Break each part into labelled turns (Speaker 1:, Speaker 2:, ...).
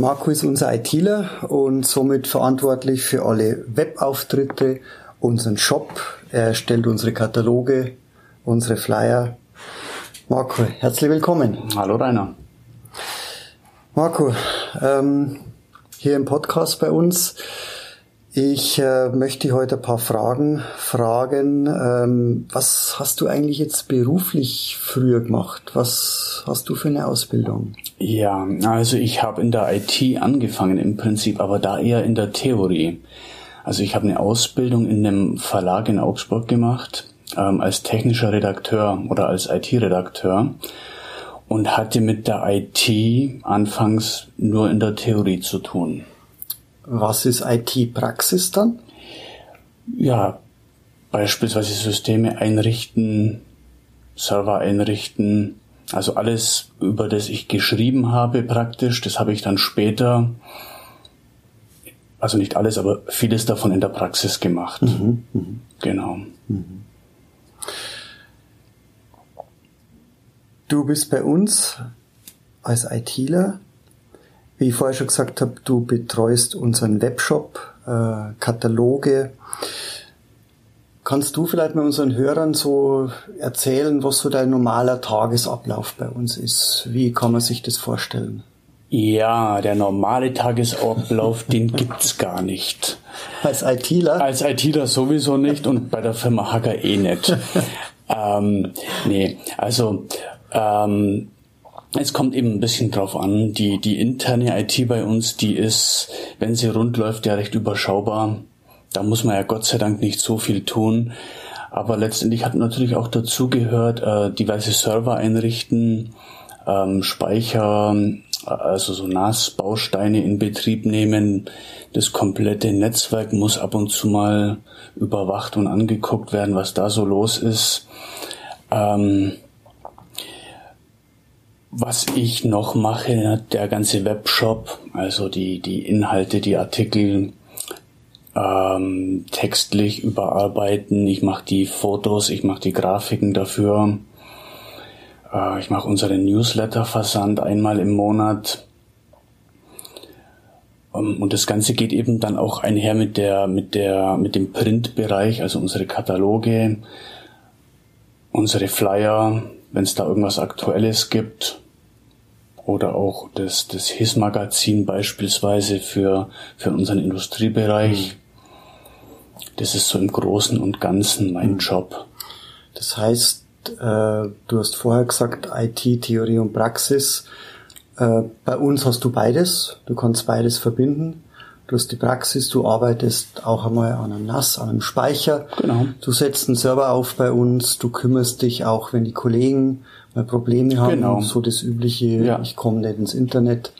Speaker 1: Marco ist unser ITler und somit verantwortlich für alle Webauftritte, unseren Shop. Er stellt unsere Kataloge, unsere Flyer. Marco, herzlich willkommen.
Speaker 2: Hallo Rainer.
Speaker 1: Marco, ähm, hier im Podcast bei uns. Ich äh, möchte heute ein paar Fragen fragen. Ähm, was hast du eigentlich jetzt beruflich früher gemacht? Was hast du für eine Ausbildung?
Speaker 2: Ja, also ich habe in der IT angefangen im Prinzip, aber da eher in der Theorie. Also ich habe eine Ausbildung in einem Verlag in Augsburg gemacht ähm, als technischer Redakteur oder als IT-Redakteur und hatte mit der IT anfangs nur in der Theorie zu tun.
Speaker 1: Was ist IT-Praxis dann?
Speaker 2: Ja, beispielsweise Systeme einrichten, Server einrichten, also alles, über das ich geschrieben habe praktisch, das habe ich dann später, also nicht alles, aber vieles davon in der Praxis gemacht. Mhm, mh. Genau. Mhm.
Speaker 1: Du bist bei uns als ITler. Wie ich vorher schon gesagt habe, du betreust unseren Webshop, äh, Kataloge. Kannst du vielleicht mal unseren Hörern so erzählen, was so dein normaler Tagesablauf bei uns ist? Wie kann man sich das vorstellen?
Speaker 2: Ja, der normale Tagesablauf, den gibt's gar nicht.
Speaker 1: Als ITler?
Speaker 2: Als ITler sowieso nicht und bei der Firma Hacker eh nicht. ähm, nee, also ähm, es kommt eben ein bisschen drauf an. Die, die interne IT bei uns, die ist, wenn sie rund läuft, ja recht überschaubar. Da muss man ja Gott sei Dank nicht so viel tun. Aber letztendlich hat natürlich auch dazu gehört, äh, diverse Server einrichten, ähm, Speicher, also so NAS-Bausteine in Betrieb nehmen. Das komplette Netzwerk muss ab und zu mal überwacht und angeguckt werden, was da so los ist. Ähm, was ich noch mache, der ganze Webshop, also die, die Inhalte, die Artikel ähm, textlich überarbeiten. Ich mache die Fotos, ich mache die Grafiken dafür. Äh, ich mache unseren Newsletter-Versand einmal im Monat. Ähm, und das Ganze geht eben dann auch einher mit der, mit der, mit dem Printbereich, also unsere Kataloge, unsere Flyer, wenn es da irgendwas Aktuelles gibt. Oder auch das, das HIS-Magazin beispielsweise für, für unseren Industriebereich. Das ist so im Großen und Ganzen mein mhm. Job.
Speaker 1: Das heißt, äh, du hast vorher gesagt, IT, Theorie und Praxis. Äh, bei uns hast du beides. Du kannst beides verbinden. Du hast die Praxis, du arbeitest auch einmal an einem NAS, an einem Speicher. Genau. Du setzt einen Server auf bei uns, du kümmerst dich auch, wenn die Kollegen mal Probleme haben, genau. so das übliche, ja. ich komme nicht ins Internet.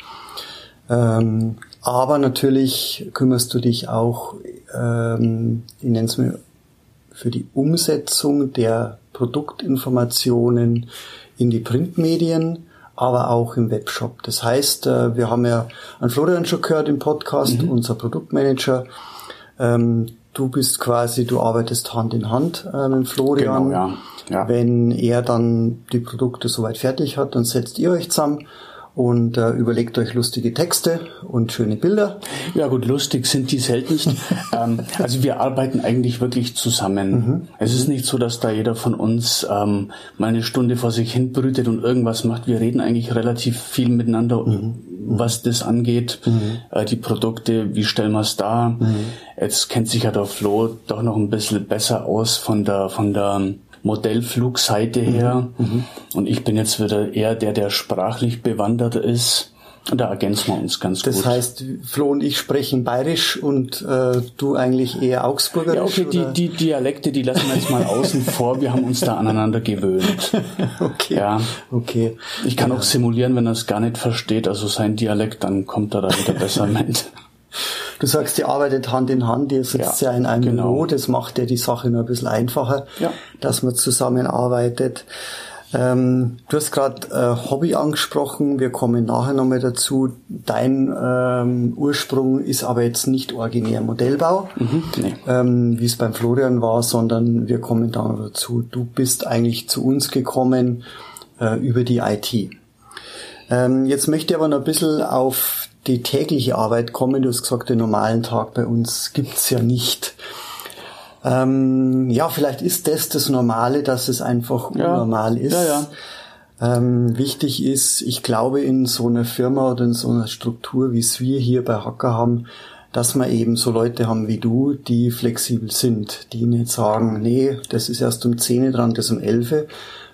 Speaker 1: Ähm, aber natürlich kümmerst du dich auch, ähm, ich nenne es mir, für die Umsetzung der Produktinformationen in die Printmedien aber auch im Webshop. Das heißt, äh, wir haben ja an Florian schon gehört im Podcast, mhm. unser Produktmanager. Ähm, du bist quasi, du arbeitest Hand in Hand äh, mit Florian. Genau, ja. Ja. Wenn er dann die Produkte soweit fertig hat, dann setzt ihr euch zusammen und äh, überlegt euch lustige Texte und schöne Bilder.
Speaker 2: Ja gut, lustig sind die seltenst. ähm, also wir arbeiten eigentlich wirklich zusammen. Mhm. Es ist nicht so, dass da jeder von uns ähm, mal eine Stunde vor sich hin brütet und irgendwas macht. Wir reden eigentlich relativ viel miteinander, mhm. was das angeht. Mhm. Äh, die Produkte, wie stellen wir es dar? Mhm. Jetzt kennt sich ja der Flo doch noch ein bisschen besser aus von der von der Modellflugseite her. Mhm. mhm. Und ich bin jetzt wieder eher der, der sprachlich bewandert ist. Und da ergänzen wir uns ganz
Speaker 1: das
Speaker 2: gut.
Speaker 1: Das heißt, Flo und ich sprechen bayerisch und äh, du eigentlich eher augsburgerisch? Ja,
Speaker 2: okay, die, die Dialekte, die lassen wir jetzt mal außen vor. Wir haben uns da aneinander gewöhnt.
Speaker 1: okay.
Speaker 2: Ja.
Speaker 1: Okay.
Speaker 2: Ich kann ja. auch simulieren, wenn er es gar nicht versteht, also sein Dialekt, dann kommt er da wieder besser mit.
Speaker 1: Du sagst, ihr arbeitet Hand in Hand, ihr sitzt ja, ja in einem genau. Büro, das macht ja die Sache nur ein bisschen einfacher,
Speaker 2: ja.
Speaker 1: dass man zusammenarbeitet. Ähm, du hast gerade äh, Hobby angesprochen, wir kommen nachher nochmal dazu. Dein ähm, Ursprung ist aber jetzt nicht originär Modellbau,
Speaker 2: mhm, nee.
Speaker 1: ähm, wie es beim Florian war, sondern wir kommen da noch dazu. Du bist eigentlich zu uns gekommen äh, über die IT. Ähm, jetzt möchte ich aber noch ein bisschen auf die tägliche Arbeit kommen. Du hast gesagt, den normalen Tag bei uns gibt's ja nicht. Ähm, ja, vielleicht ist das das Normale, dass es einfach ja. unnormal ist.
Speaker 2: Ja, ja.
Speaker 1: Ähm, wichtig ist, ich glaube, in so einer Firma oder in so einer Struktur, wie es wir hier bei Hacker haben, dass wir eben so Leute haben wie du, die flexibel sind, die nicht sagen, nee, das ist erst um 10 dran, das um 11,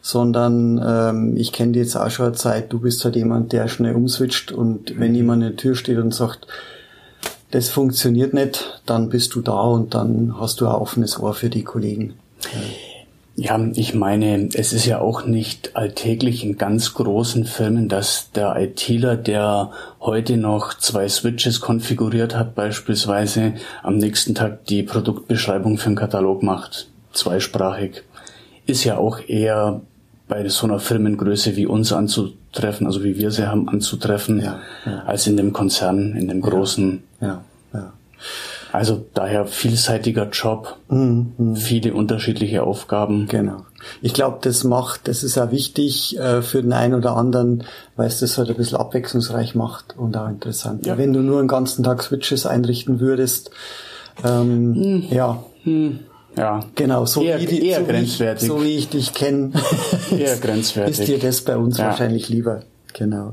Speaker 1: sondern ähm, ich kenne dir jetzt auch schon eine Zeit, du bist halt jemand, der schnell umswitcht und wenn jemand in der Tür steht und sagt, das funktioniert nicht, dann bist du da und dann hast du ein offenes Ohr für die Kollegen.
Speaker 2: Ja, ich meine, es ist ja auch nicht alltäglich in ganz großen Firmen, dass der ITler, der heute noch zwei Switches konfiguriert hat, beispielsweise am nächsten Tag die Produktbeschreibung für einen Katalog macht, zweisprachig. Ist ja auch eher bei so einer Firmengröße wie uns anzutreffen, also wie wir sie haben anzutreffen,
Speaker 1: ja, ja.
Speaker 2: als in dem Konzern, in dem großen.
Speaker 1: Ja, ja.
Speaker 2: Also daher vielseitiger Job,
Speaker 1: mhm, mhm.
Speaker 2: viele unterschiedliche Aufgaben.
Speaker 1: Genau. Ich glaube, das macht, das ist auch wichtig äh, für den einen oder anderen, weil es das halt ein bisschen abwechslungsreich macht und auch interessant.
Speaker 2: Ja.
Speaker 1: Wenn du nur einen ganzen Tag Switches einrichten würdest, ähm,
Speaker 2: mhm.
Speaker 1: ja.
Speaker 2: Hm. Ja.
Speaker 1: Genau, so,
Speaker 2: eher,
Speaker 1: wie,
Speaker 2: eher
Speaker 1: so,
Speaker 2: grenzwertig.
Speaker 1: Wie ich, so wie ich dich kenne,
Speaker 2: eher grenzwertig.
Speaker 1: ist dir das bei uns
Speaker 2: ja.
Speaker 1: wahrscheinlich lieber. Genau.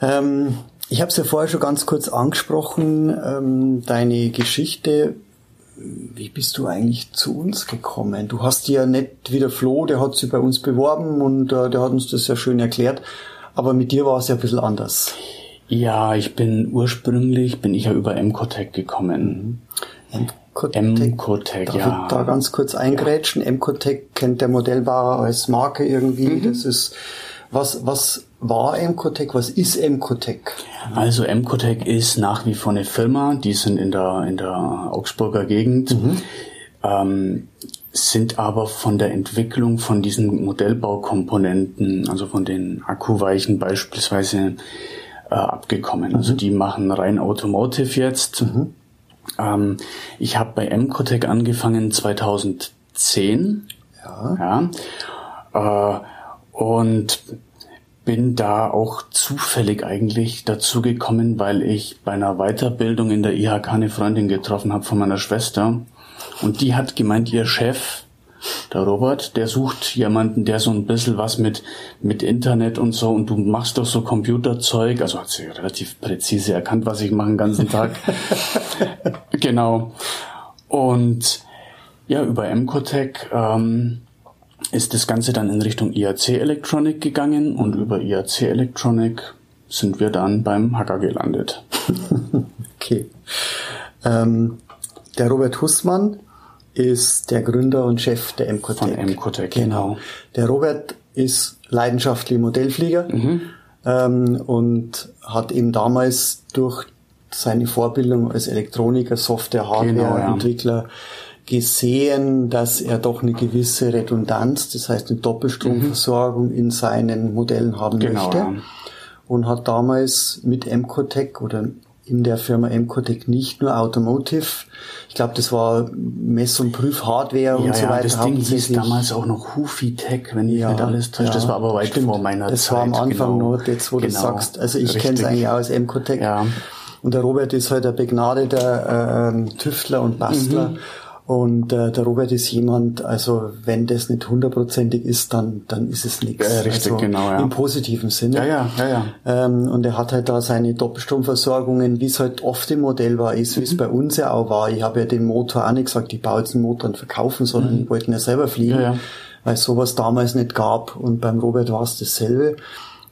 Speaker 1: Ähm, ich habe es ja vorher schon ganz kurz angesprochen, ähm, deine Geschichte. Wie bist du eigentlich zu uns gekommen? Du hast ja nicht wie der Flo, der hat sich bei uns beworben und äh, der hat uns das ja schön erklärt. Aber mit dir war es ja ein bisschen anders.
Speaker 2: Ja, ich bin ursprünglich, bin ich ja über Emcotech gekommen.
Speaker 1: Mhm.
Speaker 2: Emcotech,
Speaker 1: Darf
Speaker 2: ja.
Speaker 1: ich da ganz kurz eingrätschen? Ja. Emcotech kennt der Modellbauer als Marke irgendwie.
Speaker 2: Mhm.
Speaker 1: Das ist, was, was war Emcotech? Was ist Emcotech?
Speaker 2: Also Emcotech ist nach wie vor eine Firma, die sind in der, in der Augsburger Gegend,
Speaker 1: Mhm.
Speaker 2: ähm, sind aber von der Entwicklung von diesen Modellbaukomponenten, also von den Akkuweichen beispielsweise, äh, abgekommen. Also die machen rein Automotive jetzt.
Speaker 1: Mhm.
Speaker 2: Ähm, ich habe bei Emcotech angefangen 2010.
Speaker 1: Ja.
Speaker 2: Ja. Äh, und bin da auch zufällig eigentlich dazu gekommen, weil ich bei einer Weiterbildung in der IHK eine Freundin getroffen habe von meiner Schwester. Und die hat gemeint, ihr Chef, der Robert, der sucht jemanden, der so ein bisschen was mit, mit Internet und so und du machst doch so Computerzeug. Also hat sie relativ präzise erkannt, was ich mache den ganzen Tag. genau. Und ja, über Emcotech ähm, ist das Ganze dann in Richtung IAC Electronic gegangen und über IAC Electronic sind wir dann beim Hacker gelandet.
Speaker 1: okay. Ähm, der Robert Hussmann ist der Gründer und Chef der Emcotech.
Speaker 2: Von Emcotech, genau.
Speaker 1: Der Robert ist leidenschaftlicher Modellflieger
Speaker 2: Mhm.
Speaker 1: ähm, und hat eben damals durch seine Vorbildung als Elektroniker, Software, Hardware-Entwickler gesehen, dass er doch eine gewisse Redundanz, das heißt eine Doppelstromversorgung in seinen Modellen haben
Speaker 2: Genau,
Speaker 1: möchte.
Speaker 2: ja.
Speaker 1: Und hat damals mit Emcotech oder in der Firma Emcotech nicht nur Automotive, ich glaube, das war Mess- und Prüfhardware
Speaker 2: Ja,
Speaker 1: und so
Speaker 2: ja,
Speaker 1: weiter.
Speaker 2: das Ding hieß damals auch noch Hufi-Tech, wenn ich
Speaker 1: Ja,
Speaker 2: nicht alles täusche. Das
Speaker 1: ja,
Speaker 2: war aber weit
Speaker 1: stimmt.
Speaker 2: vor meiner
Speaker 1: das
Speaker 2: Zeit.
Speaker 1: war am Anfang
Speaker 2: genau.
Speaker 1: nur, jetzt wo du
Speaker 2: Genau.
Speaker 1: sagst. Also ich kenne es eigentlich auch als Emcotech.
Speaker 2: Ja.
Speaker 1: Und der Robert ist halt ein begnadeter ähm, Tüftler und Bastler.
Speaker 2: Mhm.
Speaker 1: Und äh, der Robert ist jemand, also wenn das nicht hundertprozentig ist, dann dann ist es nichts.
Speaker 2: Ja, richtig,
Speaker 1: also,
Speaker 2: genau, ja.
Speaker 1: Im positiven Sinne.
Speaker 2: Ja, ja, ja, ja.
Speaker 1: Ähm, und er hat halt da seine Doppelstromversorgungen, wie es halt oft im Modell war, ist, wie
Speaker 2: Mhm.
Speaker 1: es bei uns ja auch war. Ich habe ja den Motor auch nicht gesagt, ich baue jetzt einen Motor und verkaufen, sondern ich wollte ihn ja selber fliegen,
Speaker 2: Mhm. Ja, ja.
Speaker 1: weil sowas damals nicht gab. Und beim Robert war es dasselbe.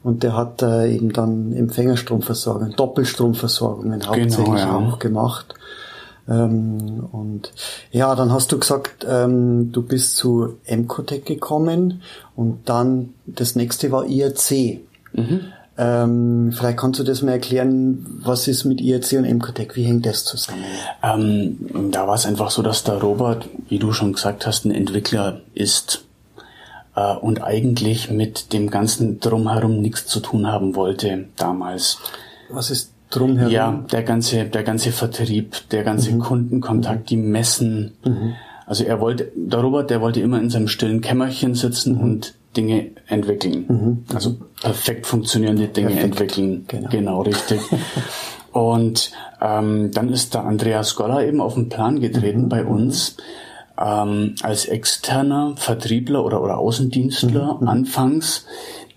Speaker 1: Und der hat äh, eben dann Empfängerstromversorgung, Doppelstromversorgungen hauptsächlich
Speaker 2: Genau, ja.
Speaker 1: auch gemacht. Ähm, und ja, dann hast du gesagt, ähm, du bist zu Emcotec gekommen und dann das nächste war IRC. Ähm, vielleicht kannst du das mal erklären, was ist mit IRC und Emcotec, wie hängt das zusammen?
Speaker 2: Ähm, da war es einfach so, dass der Robert, wie du schon gesagt hast, ein Entwickler ist äh, und eigentlich mit dem ganzen Drumherum nichts zu tun haben wollte damals.
Speaker 1: Was ist drumherum?
Speaker 2: Ja, der ganze, der ganze Vertrieb, der ganze Kundenkontakt, die Messen. Also er wollte, der Robert, der wollte immer in seinem stillen Kämmerchen sitzen und Dinge entwickeln. Also perfekt funktionierende Dinge
Speaker 1: Perfekt,
Speaker 2: entwickeln.
Speaker 1: genau.
Speaker 2: genau richtig. Und ähm, dann ist der Andreas Goller eben auf den Plan getreten bei uns ähm, als externer Vertriebler oder, oder Außendienstler anfangs,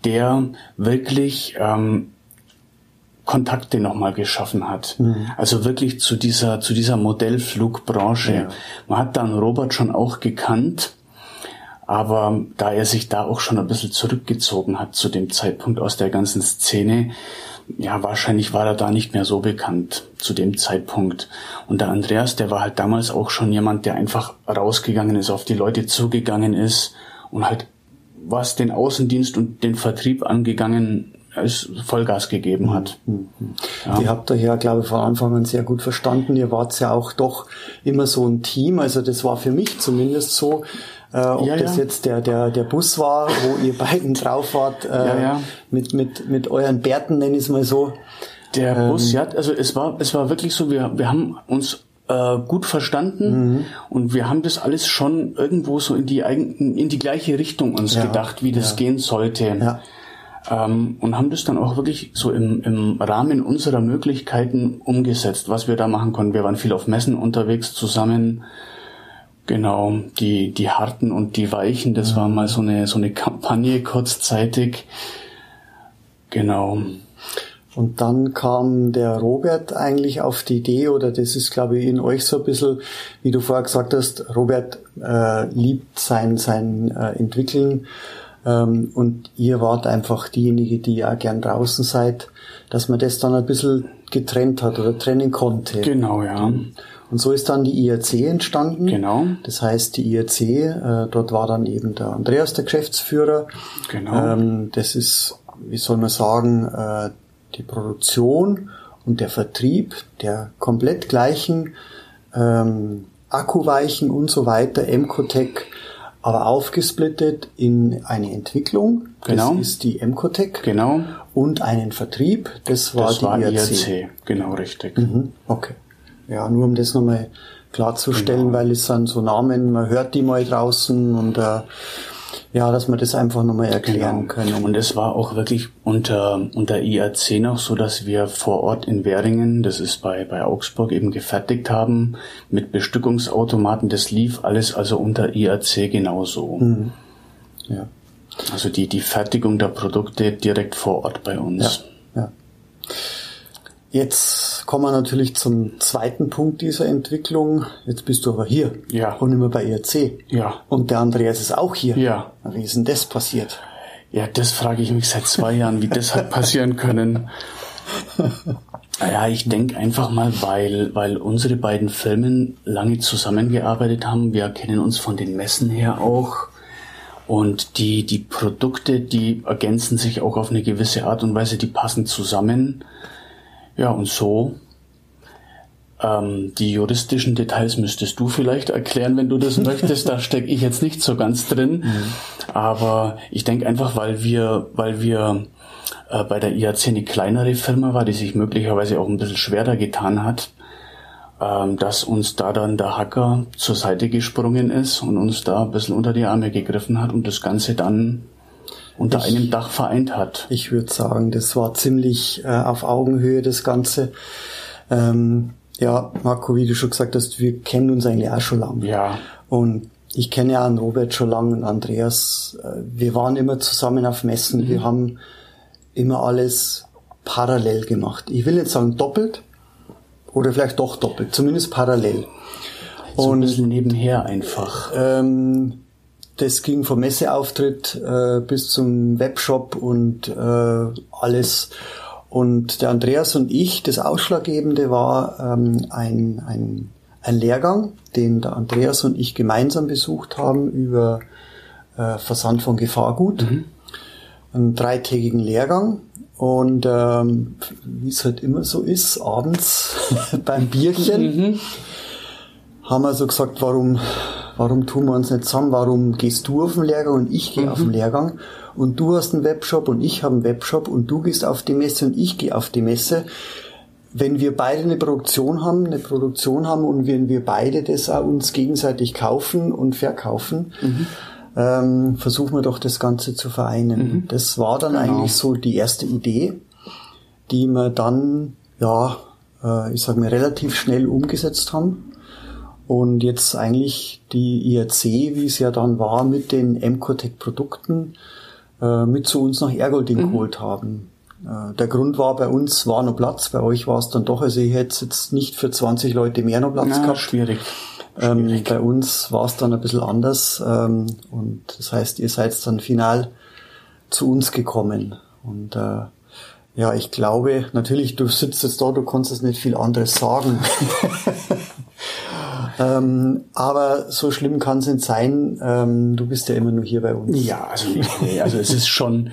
Speaker 2: der wirklich ähm, Kontakte nochmal geschaffen hat. Also wirklich zu dieser, zu dieser Modellflugbranche.
Speaker 1: Ja.
Speaker 2: Man hat dann Robert schon auch gekannt, aber da er sich da auch schon ein bisschen zurückgezogen hat zu dem Zeitpunkt aus der ganzen Szene, ja, wahrscheinlich war er da nicht mehr so bekannt zu dem Zeitpunkt. Und der Andreas, der war halt damals auch schon jemand, der einfach rausgegangen ist, auf die Leute zugegangen ist und halt was den Außendienst und den Vertrieb angegangen ist, Vollgas gegeben hat.
Speaker 1: Die habt ihr ja, glaube ich, von Anfang an sehr gut verstanden. Ihr wart ja auch doch immer so ein Team. Also das war für mich zumindest so. Äh, ob
Speaker 2: Ja,
Speaker 1: das
Speaker 2: ja.
Speaker 1: jetzt der, der, der Bus war, wo ihr beiden drauf wart, äh,
Speaker 2: Ja, ja.
Speaker 1: Mit, mit, mit euren Bärten, nenn ich es mal so.
Speaker 2: Der
Speaker 1: Ähm.
Speaker 2: Bus, ja, also es war, es war wirklich so, wir, wir haben uns äh, gut verstanden
Speaker 1: Mhm.
Speaker 2: und wir haben das alles schon irgendwo so in die eigen, in die gleiche Richtung uns
Speaker 1: Ja,
Speaker 2: gedacht, wie das
Speaker 1: ja.
Speaker 2: gehen sollte.
Speaker 1: Ja.
Speaker 2: Ähm, und haben das dann auch wirklich so im, im Rahmen unserer Möglichkeiten umgesetzt, was wir da machen konnten. Wir waren viel auf Messen unterwegs zusammen. Genau, die, die harten und die weichen, das war mal so eine, so eine Kampagne kurzzeitig. Genau.
Speaker 1: Und dann kam der Robert eigentlich auf die Idee, oder das ist, glaube ich, in euch so ein bisschen, wie du vorher gesagt hast, Robert äh, liebt sein, sein äh, Entwickeln ähm, und ihr wart einfach diejenige, die ja gern draußen seid, dass man das dann ein bisschen getrennt hat oder trennen konnte.
Speaker 2: Genau, ja.
Speaker 1: Und so ist dann die IRC entstanden.
Speaker 2: Genau.
Speaker 1: Das heißt, die IRC, äh, dort war dann eben der Andreas der Geschäftsführer.
Speaker 2: Genau.
Speaker 1: Ähm, das ist, wie soll man sagen, äh, die Produktion und der Vertrieb der komplett gleichen ähm, Akkuweichen und so weiter, Emcotec, aber aufgesplittet in eine Entwicklung,
Speaker 2: Genau.
Speaker 1: das ist die Emcotec,
Speaker 2: Genau.
Speaker 1: und einen Vertrieb, das war
Speaker 2: Das
Speaker 1: die
Speaker 2: war
Speaker 1: IRC.
Speaker 2: IRC, genau richtig.
Speaker 1: Mhm, Okay. Ja, nur um das nochmal klarzustellen, weil es sind so Namen, man hört die mal draußen und äh, ja, dass wir das einfach nochmal erklären können.
Speaker 2: Und es war auch wirklich unter, unter IAC noch so, dass wir vor Ort in Währingen, das ist bei, bei Augsburg, eben gefertigt haben mit Bestückungsautomaten. Das lief alles also unter IAC genauso.
Speaker 1: ja,
Speaker 2: Also die, die Fertigung der Produkte direkt vor Ort bei
Speaker 1: ja,
Speaker 2: uns.
Speaker 1: ja. Jetzt kommen wir natürlich zum zweiten Punkt dieser Entwicklung. Jetzt bist du aber hier
Speaker 2: Ja.
Speaker 1: und immer bei IRC.
Speaker 2: Ja.
Speaker 1: Und der Andreas ist auch hier.
Speaker 2: Ja.
Speaker 1: Wie ist denn das passiert?
Speaker 2: Ja, das frage ich mich seit zwei Jahren, wie das hat passieren können. Ja, ich denke einfach mal, weil, weil unsere beiden Firmen lange zusammengearbeitet haben. Wir kennen uns von den Messen her auch. Und die, die Produkte, die ergänzen sich auch auf eine gewisse Art und Weise, die passen zusammen. Ja, und so. Ähm, die juristischen Details müsstest du vielleicht erklären, wenn du das möchtest. Da stecke ich jetzt nicht so ganz drin. Aber ich denke einfach, weil wir, weil wir äh, bei der IAC eine kleinere Firma war, die sich möglicherweise auch ein bisschen schwerer getan hat, ähm, dass uns da dann der Hacker zur Seite gesprungen ist und uns da ein bisschen unter die Arme gegriffen hat und das Ganze dann unter einem Dach vereint hat.
Speaker 1: Ich würde sagen, das war ziemlich äh, auf Augenhöhe das Ganze. Ähm, ja, Marco, wie du schon gesagt hast, wir kennen uns eigentlich auch schon lange.
Speaker 2: Ja,
Speaker 1: Und ich kenne ja einen Robert schon lange und Andreas. Äh, Wir waren immer zusammen auf Messen. Wir haben immer alles parallel gemacht. Ich will nicht sagen doppelt oder vielleicht doch doppelt, zumindest parallel.
Speaker 2: so ein
Speaker 1: Und
Speaker 2: bisschen nebenher einfach.
Speaker 1: ähm, das ging vom Messeauftritt äh, bis zum Webshop und äh, alles. Und der Andreas und ich, das Ausschlaggebende war ähm, ein, ein, ein Lehrgang, den der Andreas und ich gemeinsam besucht haben über äh, Versand von Gefahrgut. Mhm. Einen dreitägigen Lehrgang. Und ähm, wie es halt immer so ist, abends beim Bierchen mhm. haben wir so gesagt, warum, warum tun wir uns nicht zusammen? Warum gehst du auf den Lehrgang und ich gehe mhm. auf den Lehrgang? Und du hast einen Webshop und ich habe einen Webshop und du gehst auf die Messe und ich gehe auf die Messe. Wenn wir beide eine Produktion haben, eine Produktion haben und wenn wir beide das auch uns gegenseitig kaufen und verkaufen, mhm ähm, versuchen wir doch das Ganze zu vereinen. Mhm. Das war dann genau. eigentlich so die erste Idee, die wir dann, ja, äh, ich sage mal, relativ schnell umgesetzt haben. Und jetzt eigentlich die IRC, wie es ja dann war, mit den Emcotech-Produkten äh, mit zu uns nach Ergolding mhm. geholt haben. Äh, der Grund war, bei uns war noch Platz, bei euch war es dann doch, also ich hätte jetzt nicht für 20 Leute mehr noch Platz
Speaker 2: Na,
Speaker 1: gehabt.
Speaker 2: Schwierig.
Speaker 1: Ähm, bei uns war es dann ein bisschen anders ähm, und das heißt, ihr seid dann final zu uns gekommen und äh, ja, ich glaube, natürlich, du sitzt jetzt da, du kannst es nicht viel anderes sagen. ähm, aber so schlimm kann es nicht sein. Ähm, du bist ja immer nur hier bei uns.
Speaker 2: Ja, also, nee, also es ist schon,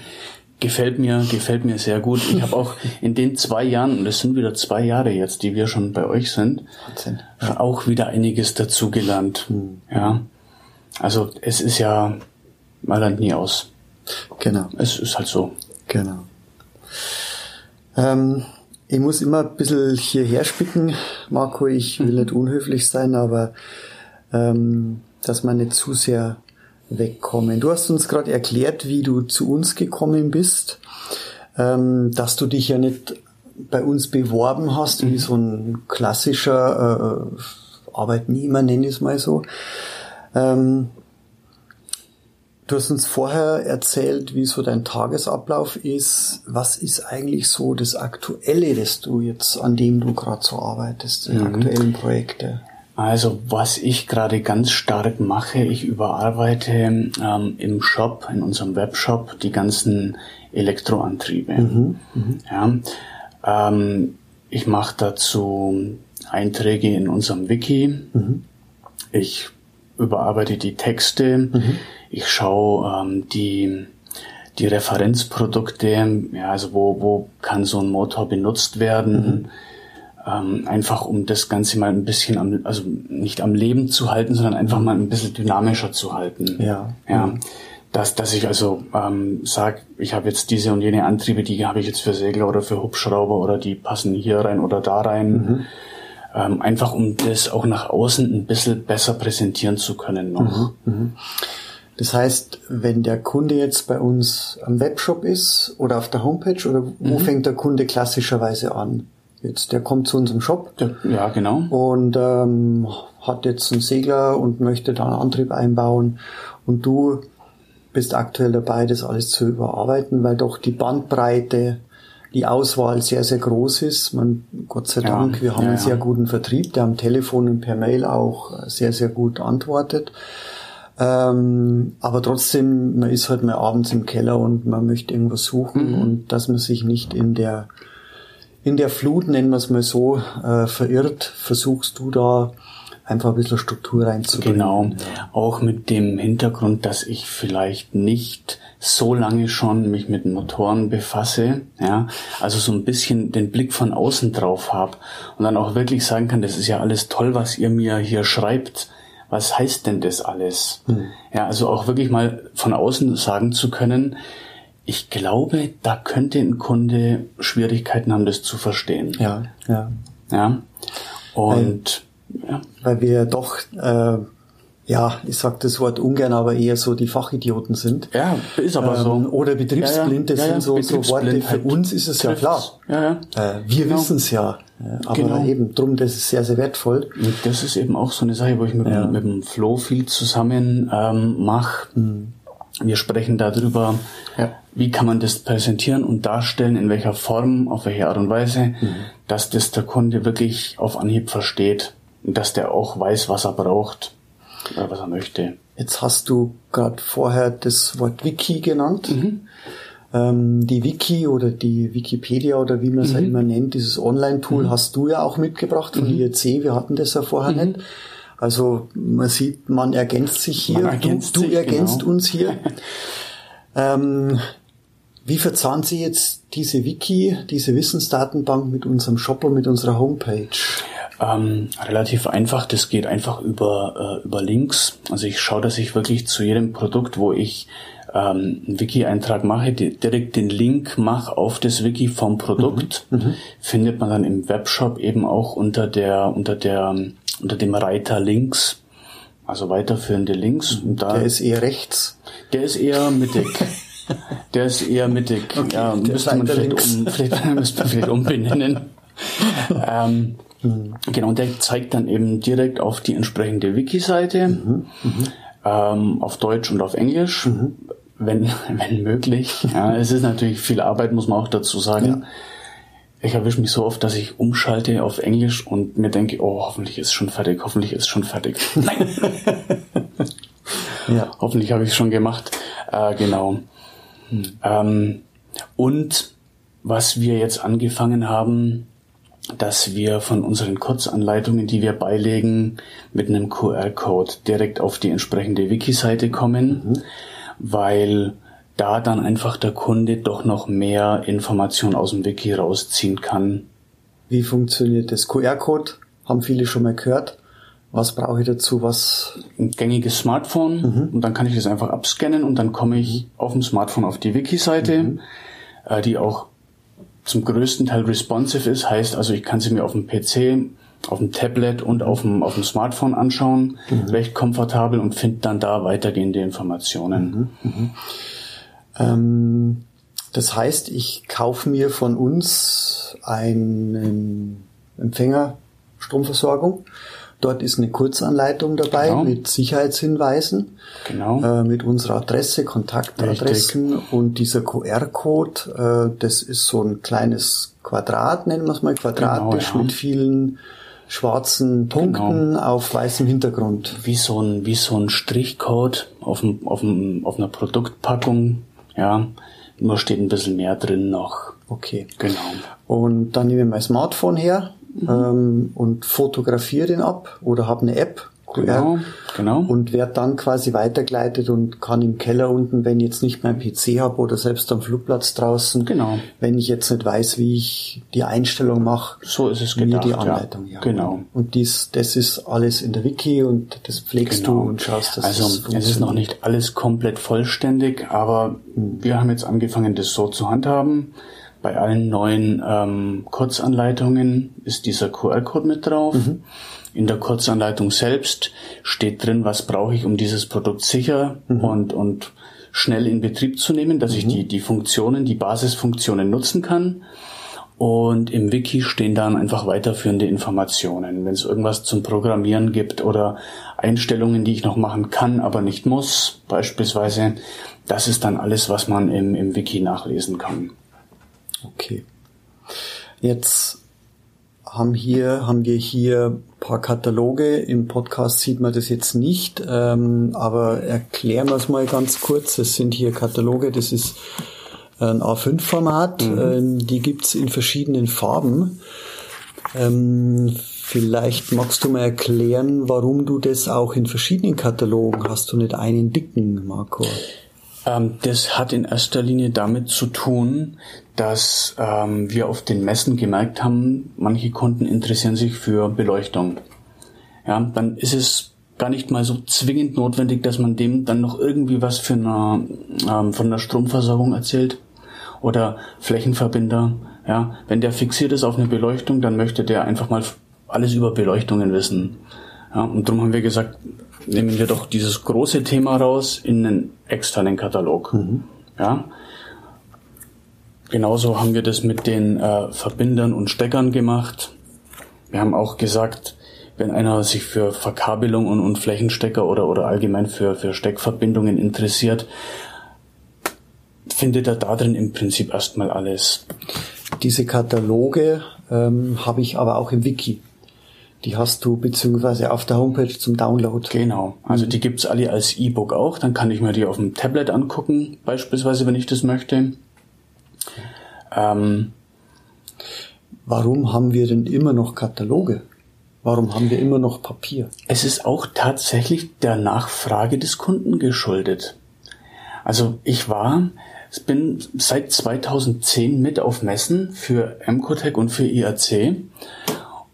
Speaker 2: Gefällt mir, gefällt mir sehr gut. Ich habe auch in den zwei Jahren, und es sind wieder zwei Jahre jetzt, die wir schon bei euch sind, ja. auch wieder einiges dazugelernt. Mhm. Ja. Also es ist ja, man lernt nie aus.
Speaker 1: Genau.
Speaker 2: Es ist halt so.
Speaker 1: Genau. Ähm, ich muss immer ein bisschen hierher spicken, Marco. Ich will mhm. nicht unhöflich sein, aber ähm, dass man nicht zu sehr wegkommen. Du hast uns gerade erklärt, wie du zu uns gekommen bist, ähm, dass du dich ja nicht bei uns beworben hast, mhm. wie so ein klassischer äh, Arbeitnehmer, nenne ich es mal so. Ähm, du hast uns vorher erzählt, wie so dein Tagesablauf ist. Was ist eigentlich so das Aktuelle, das du jetzt, an dem du gerade so arbeitest, die mhm. aktuellen Projekte?
Speaker 2: Also was ich gerade ganz stark mache, ich überarbeite ähm, im Shop, in unserem Webshop, die ganzen Elektroantriebe. Mhm, mhm. Ja, ähm, ich mache dazu Einträge in unserem Wiki. Mhm. Ich überarbeite die Texte. Mhm. Ich schaue ähm, die die Referenzprodukte, ja, also wo, wo kann so ein Motor benutzt werden, mhm ähm, einfach um das Ganze mal ein bisschen am, also nicht am Leben zu halten, sondern einfach mal ein bisschen dynamischer zu halten.
Speaker 1: Ja.
Speaker 2: Ja. Dass, dass ich also ähm, sage, ich habe jetzt diese und jene Antriebe, die habe ich jetzt für Segler oder für Hubschrauber oder die passen hier rein oder da rein. Ähm, einfach um das auch nach außen ein bisschen besser präsentieren zu können noch. Mhm. Mhm.
Speaker 1: Das heißt, wenn der Kunde jetzt bei uns am Webshop ist oder auf der Homepage oder wo mhm. fängt der Kunde klassischerweise an? Jetzt, der kommt zu unserem Shop.
Speaker 2: Ja, genau.
Speaker 1: Und ähm, hat jetzt einen Segler und möchte da einen Antrieb einbauen. Und du bist aktuell dabei, das alles zu überarbeiten, weil doch die Bandbreite, die Auswahl sehr, sehr groß ist. Man, Gott sei Dank, ja, wir haben ja, einen sehr guten Vertrieb, der am Telefon und per Mail auch sehr, sehr gut antwortet. Ähm, aber trotzdem, man ist halt mal abends im Keller und man möchte irgendwas suchen mhm. und dass man sich nicht in der in der Flut, nennen wir es mal so, äh, verirrt, versuchst du da einfach ein bisschen Struktur reinzubringen.
Speaker 2: Genau. Auch mit dem Hintergrund, dass ich vielleicht nicht so lange schon mich mit Motoren befasse, ja, also so ein bisschen den Blick von außen drauf habe und dann auch wirklich sagen kann, das ist ja alles toll, was ihr mir hier schreibt. Was heißt denn das alles? Hm. Ja, also auch wirklich mal von außen sagen zu können, ich glaube, da könnte ein Kunde Schwierigkeiten haben, das zu verstehen.
Speaker 1: Ja, ja.
Speaker 2: Ja. Und
Speaker 1: ja. weil wir doch äh, ja, ich sag das Wort ungern, aber eher so die Fachidioten sind.
Speaker 2: Ja, ist aber ähm, so.
Speaker 1: Oder Betriebsblind, das ja, ja. sind so, so Worte. Für uns ist es ja klar.
Speaker 2: Ja, ja.
Speaker 1: Äh, wir genau. wissen es ja. Aber genau. eben drum, das ist sehr, sehr wertvoll.
Speaker 2: Und das ist eben auch so eine Sache, wo ich mit, mit dem Flo viel zusammen ähm, mache. Hm. Wir sprechen darüber, ja. wie kann man das präsentieren und darstellen, in welcher Form, auf welche Art und Weise, mhm. dass das der Kunde wirklich auf Anhieb versteht dass der auch weiß, was er braucht oder was er möchte.
Speaker 1: Jetzt hast du gerade vorher das Wort Wiki genannt. Mhm. Ähm, die Wiki oder die Wikipedia oder wie man es mhm. halt immer nennt, dieses Online-Tool mhm. hast du ja auch mitgebracht von mhm. IEC. Wir hatten das ja vorher mhm. nicht. Also man sieht, man ergänzt sich hier. Ergänzt du, du sich, ergänzt genau. uns hier. ähm, wie verzahnt Sie jetzt diese Wiki, diese Wissensdatenbank mit unserem Shop und mit unserer Homepage?
Speaker 2: Ähm, relativ einfach, das geht einfach über, äh, über Links. Also ich schaue, dass ich wirklich zu jedem Produkt, wo ich ähm, einen Wiki-Eintrag mache, direkt den Link mache auf das Wiki vom Produkt. Mhm. Mhm. Findet man dann im Webshop eben auch unter der, unter der, unter dem Reiter Links. Also weiterführende Links.
Speaker 1: Und da, der ist eher rechts.
Speaker 2: Der ist eher mittig. Der ist eher mittig. Okay, ja, müsste man vielleicht, um, vielleicht, müsste man vielleicht umbenennen. ähm, Mhm. Genau, der zeigt dann eben direkt auf die entsprechende Wiki-Seite, mhm. Mhm. Ähm, auf Deutsch und auf Englisch, mhm. wenn, wenn möglich. Ja, es ist natürlich viel Arbeit, muss man auch dazu sagen. Ja. Ich erwische mich so oft, dass ich umschalte auf Englisch und mir denke, oh, hoffentlich ist es schon fertig, hoffentlich ist es schon fertig. Nein! ja. Hoffentlich habe ich es schon gemacht. Äh, genau. Mhm. Ähm, und was wir jetzt angefangen haben, dass wir von unseren Kurzanleitungen, die wir beilegen, mit einem QR-Code direkt auf die entsprechende Wiki-Seite kommen, mhm. weil da dann einfach der Kunde doch noch mehr Informationen aus dem Wiki rausziehen kann.
Speaker 1: Wie funktioniert das QR-Code? Haben viele schon mal gehört. Was brauche ich dazu? Was?
Speaker 2: Ein gängiges Smartphone mhm. und dann kann ich das einfach abscannen und dann komme ich mhm. auf dem Smartphone auf die Wiki-Seite, mhm. äh, die auch zum größten Teil responsive ist, heißt also, ich kann sie mir auf dem PC, auf dem Tablet und auf dem, auf dem Smartphone anschauen, mhm. recht komfortabel und finde dann da weitergehende Informationen. Mhm. Mhm.
Speaker 1: Ähm, das heißt, ich kaufe mir von uns einen Empfänger Stromversorgung Dort ist eine Kurzanleitung dabei genau. mit Sicherheitshinweisen, genau. äh, mit unserer Adresse, Kontaktadressen Richtig. und dieser QR-Code. Äh, das ist so ein kleines Quadrat, nennen wir es mal, quadratisch genau, ja. mit vielen schwarzen Punkten genau. auf weißem Hintergrund.
Speaker 2: Wie so ein, wie so ein Strichcode auf, dem, auf, dem, auf einer Produktpackung, ja. Nur steht ein bisschen mehr drin noch.
Speaker 1: Okay. Genau. Und dann nehme ich mein Smartphone her, mhm. ähm, und fotografiere den ab oder habe eine App, Genau, genau. Und werde dann quasi weitergeleitet und kann im Keller unten, wenn ich jetzt nicht mein PC habe oder selbst am Flugplatz draußen, genau. wenn ich jetzt nicht weiß, wie ich die Einstellung mache,
Speaker 2: so ist es gedacht,
Speaker 1: mir die Anleitung. Ja.
Speaker 2: ja. Genau.
Speaker 1: Und dies, das ist alles in der Wiki und das pflegst genau. du und schaust, dass
Speaker 2: also, das es ist noch nicht alles komplett vollständig, aber mhm. wir haben jetzt angefangen, das so zu handhaben. Bei allen neuen ähm, Kurzanleitungen ist dieser QR-Code mit drauf. Mhm. In der Kurzanleitung selbst steht drin, was brauche ich, um dieses Produkt sicher mhm. und, und schnell in Betrieb zu nehmen, dass mhm. ich die, die Funktionen, die Basisfunktionen nutzen kann. Und im Wiki stehen dann einfach weiterführende Informationen. Wenn es irgendwas zum Programmieren gibt oder Einstellungen, die ich noch machen kann, aber nicht muss, beispielsweise, das ist dann alles, was man im, im Wiki nachlesen kann.
Speaker 1: Okay. Jetzt haben hier, haben wir hier paar Kataloge. Im Podcast sieht man das jetzt nicht, ähm, aber erklären wir es mal ganz kurz. Es sind hier Kataloge, das ist ein A5-Format. Mhm. Ähm, die gibt's in verschiedenen Farben. Ähm, vielleicht magst du mal erklären, warum du das auch in verschiedenen Katalogen hast du nicht einen dicken, Marco?
Speaker 2: Ähm, das hat in erster Linie damit zu tun, dass ähm, wir auf den Messen gemerkt haben, manche Kunden interessieren sich für Beleuchtung. Ja, dann ist es gar nicht mal so zwingend notwendig, dass man dem dann noch irgendwie was für eine, ähm, von der Stromversorgung erzählt oder Flächenverbinder. Ja, wenn der fixiert ist auf eine Beleuchtung, dann möchte der einfach mal alles über Beleuchtungen wissen. Ja, und darum haben wir gesagt, nehmen wir doch dieses große Thema raus in einen externen Katalog. Mhm. Ja, Genauso haben wir das mit den äh, Verbindern und Steckern gemacht. Wir haben auch gesagt, wenn einer sich für Verkabelung und, und Flächenstecker oder, oder allgemein für, für Steckverbindungen interessiert, findet er da drin im Prinzip erstmal alles.
Speaker 1: Diese Kataloge ähm, habe ich aber auch im Wiki. Die hast du beziehungsweise auf der Homepage zum Download.
Speaker 2: Genau. Also die gibt's alle als E-Book auch. Dann kann ich mir die auf dem Tablet angucken, beispielsweise, wenn ich das möchte. Ähm,
Speaker 1: Warum haben wir denn immer noch Kataloge? Warum haben wir immer noch Papier?
Speaker 2: es ist auch tatsächlich der Nachfrage des Kunden geschuldet. Also ich war, ich bin seit 2010 mit auf Messen für Mcotec und für IAC.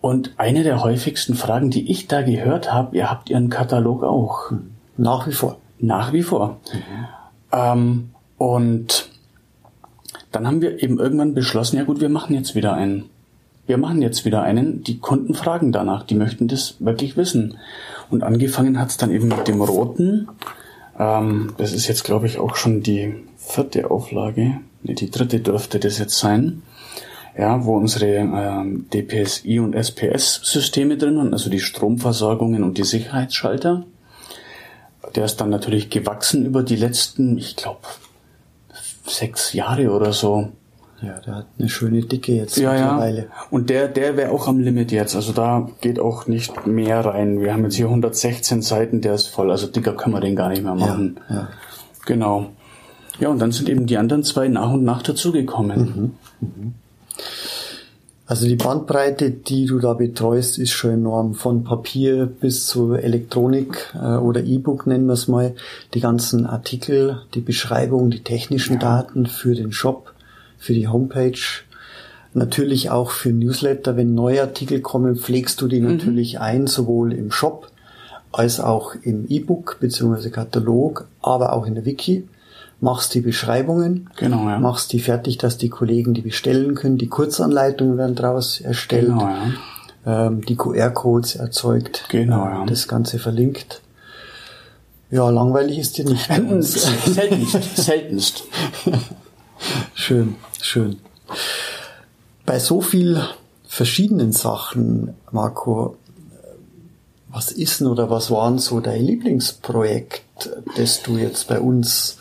Speaker 2: Und eine der häufigsten Fragen, die ich da gehört habe, ihr habt Ihren Katalog auch.
Speaker 1: Nach wie vor.
Speaker 2: Nach wie vor. Ähm, und dann haben wir eben irgendwann beschlossen, ja gut, wir machen jetzt wieder einen. Wir machen jetzt wieder einen. Die Kunden fragen danach, die möchten das wirklich wissen. Und angefangen hat's dann eben mit dem roten. Ähm, das ist jetzt, glaube ich, auch schon die vierte Auflage. Nee, die dritte dürfte das jetzt sein. Ja, wo unsere ähm, DPSI und SPS-Systeme drin sind, also die Stromversorgungen und die Sicherheitsschalter. Der ist dann natürlich gewachsen über die letzten, ich glaube, sechs Jahre oder so.
Speaker 1: Ja, der hat eine schöne Dicke jetzt
Speaker 2: Ja, ja.
Speaker 1: mittlerweile.
Speaker 2: Und der, der wäre auch am Limit jetzt. Also da geht auch nicht mehr rein. Wir haben jetzt hier 116 Seiten, der ist voll. Also dicker können wir den gar nicht mehr machen.
Speaker 1: ja.
Speaker 2: Genau. Ja, und dann sind eben die anderen zwei nach und nach dazugekommen.
Speaker 1: Also die Bandbreite, die du da betreust, ist schon enorm. Von Papier bis zu Elektronik äh, oder E-Book nennen wir es mal. Die ganzen Artikel, die Beschreibung, die technischen Daten für den Shop, für die Homepage. Natürlich auch für Newsletter. Wenn neue Artikel kommen, pflegst du die natürlich ein, sowohl im Shop als auch im E-Book bzw. Katalog, aber auch in der Wiki. Machst die Beschreibungen,
Speaker 2: Genau, ja.
Speaker 1: machst die fertig, dass die Kollegen die bestellen können. Die Kurzanleitungen werden daraus erstellt,
Speaker 2: Genau, ja.
Speaker 1: ähm, die QR-Codes erzeugt,
Speaker 2: Genau,
Speaker 1: äh,
Speaker 2: ja.
Speaker 1: das Ganze verlinkt. Ja, langweilig ist dir nicht. uns.
Speaker 2: seltenst, seltenst.
Speaker 1: Schön, schön. Bei so viel verschiedenen Sachen, Marco, was ist denn oder was war denn so dein Lieblingsprojekt, das du jetzt bei uns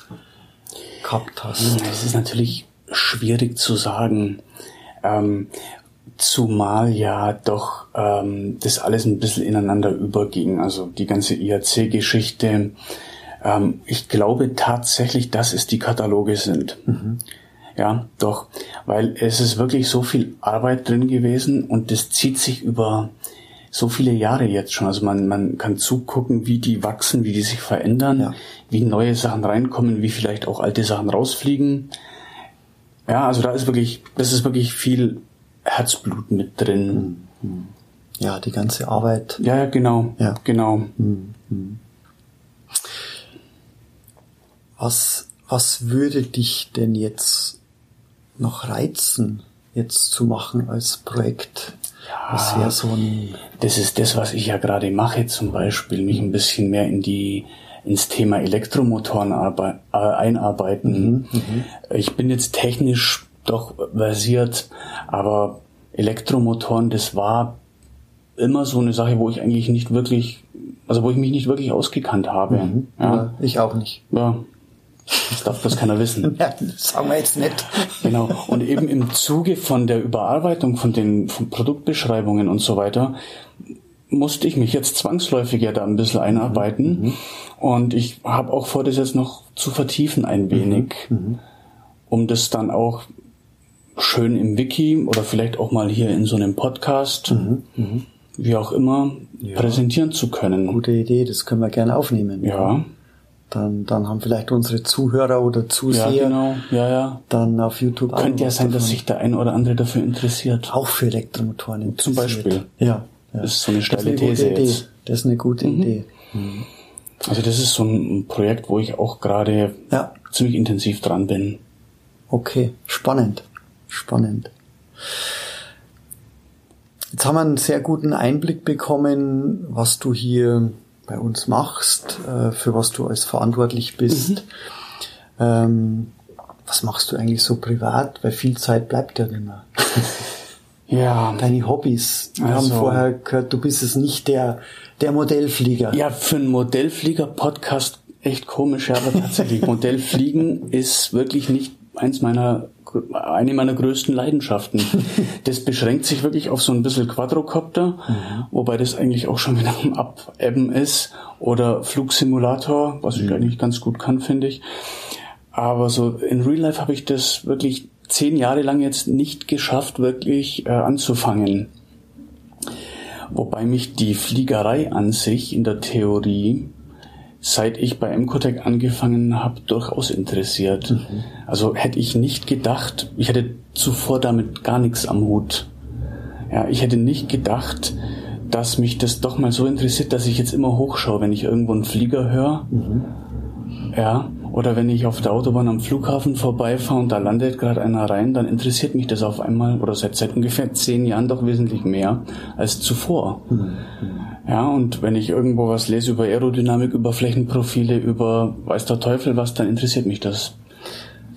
Speaker 1: gehabt hast?
Speaker 2: Es ist natürlich schwierig zu sagen. Ähm, zumal ja doch ähm, das alles ein bisschen ineinander überging. Also die ganze IAC-Geschichte. Ähm, ich glaube tatsächlich, dass es die Kataloge sind. Ja, doch. Weil es ist wirklich so viel Arbeit drin gewesen und das zieht sich über so viele Jahre jetzt schon. Also man, man kann zugucken, wie die wachsen, wie die sich verändern,
Speaker 1: Ja.
Speaker 2: wie neue Sachen reinkommen, wie vielleicht auch alte Sachen rausfliegen. Ja, also da ist wirklich, das ist wirklich viel Herzblut mit drin.
Speaker 1: Ja, die ganze Arbeit.
Speaker 2: Ja, ja, genau.
Speaker 1: Ja.
Speaker 2: Genau.
Speaker 1: Was, was würde dich denn jetzt noch reizen, jetzt zu machen als Projekt? Was wäre so ein,
Speaker 2: Das ist das, was ich ja gerade mache, zum Beispiel, mich ein bisschen mehr in die ins Thema Elektromotoren äh, einarbeiten. Ich bin jetzt technisch doch versiert, aber Elektromotoren, das war immer so eine Sache, wo ich eigentlich nicht wirklich, also wo ich mich nicht wirklich ausgekannt habe. Ja,
Speaker 1: äh, ich auch nicht.
Speaker 2: ja. Das darf bloß keiner wissen.
Speaker 1: Ja, das sagen wir jetzt nicht.
Speaker 2: Genau. Und eben im Zuge von der Überarbeitung von den von Produktbeschreibungen und so weiter musste ich mich jetzt zwangsläufig ja da ein bisschen einarbeiten. Und ich habe auch vor, das jetzt noch zu vertiefen ein wenig, um das dann auch schön im Wiki oder vielleicht auch mal hier in so einem Podcast, wie auch immer, präsentieren zu können.
Speaker 1: Gute Idee, das können wir gerne aufnehmen.
Speaker 2: Ja,
Speaker 1: Dann, dann haben vielleicht unsere Zuhörer oder
Speaker 2: ja,
Speaker 1: Zuseher
Speaker 2: genau, ja, ja.
Speaker 1: dann auf YouTube auch
Speaker 2: Könnte ja sein, dass
Speaker 1: davon-
Speaker 2: sich der ein oder andere dafür interessiert.
Speaker 1: auch für Elektromotoren interessiert.
Speaker 2: Zum Beispiel.
Speaker 1: Ja. ja.
Speaker 2: Das ist so eine steile
Speaker 1: das ist eine
Speaker 2: These
Speaker 1: gute Idee.
Speaker 2: Mhm.
Speaker 1: Das ist eine gute Idee.
Speaker 2: Also das ist so ein Projekt, wo ich auch gerade
Speaker 1: Ja.
Speaker 2: ziemlich intensiv dran bin.
Speaker 1: Okay, spannend. Spannend. Jetzt haben wir einen sehr guten Einblick bekommen, was du hier bei uns machst, äh, für was du als verantwortlich bist. Ähm, was machst du eigentlich so privat? Weil viel Zeit bleibt ja nicht mehr.
Speaker 2: Ja.
Speaker 1: Deine Hobbys. Wir
Speaker 2: Also-
Speaker 1: haben vorher gehört, du bist es nicht der, der Modellflieger.
Speaker 2: Ja, für einen Modellflieger-Podcast echt komisch, aber tatsächlich. Modellfliegen ist wirklich nicht eins meiner eine meiner größten Leidenschaften. das beschränkt sich wirklich auf so ein bisschen Quadrocopter, mhm. wobei das eigentlich auch schon wieder am Abebben ist, oder Flugsimulator, was ich mhm. eigentlich ganz gut kann, finde ich. Aber so in Real Life habe ich das wirklich zehn Jahre lang jetzt nicht geschafft, wirklich äh, anzufangen. Wobei mich die Fliegerei an sich in der Theorie seit ich bei Emcotech angefangen habe, durchaus interessiert. Mhm. Also hätte ich nicht gedacht, ich hätte zuvor damit gar nichts am Hut. Ja, ich hätte nicht gedacht, dass mich das doch mal so interessiert, dass ich jetzt immer hochschaue, wenn ich irgendwo einen Flieger höre. Mhm. Ja, oder wenn ich auf der Autobahn am Flughafen vorbeifahre und da landet gerade einer rein, dann interessiert mich das auf einmal oder seit, seit ungefähr zehn Jahren doch wesentlich mehr als zuvor. Mhm. Ja, und wenn ich irgendwo was lese über Aerodynamik, über Flächenprofile, über weiß der Teufel was, dann interessiert mich das.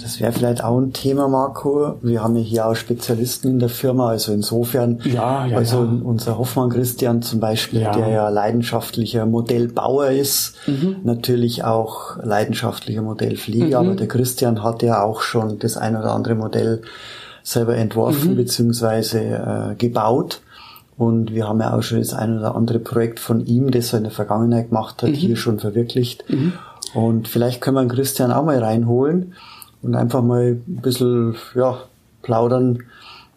Speaker 1: Das wäre vielleicht auch ein Thema, Marco. Wir haben ja hier auch Spezialisten in der Firma, also insofern,
Speaker 2: ja, ja,
Speaker 1: also
Speaker 2: ja.
Speaker 1: unser Hoffmann Christian zum Beispiel, ja. der ja leidenschaftlicher Modellbauer ist, mhm. natürlich auch leidenschaftlicher Modellflieger, mhm. aber der Christian hat ja auch schon das ein oder andere Modell selber entworfen mhm. beziehungsweise äh, gebaut. Und wir haben ja auch schon das ein oder andere Projekt von ihm, das er in der Vergangenheit gemacht hat, mhm. hier schon verwirklicht. Mhm. Und vielleicht können wir Christian auch mal reinholen und einfach mal ein bisschen ja, plaudern,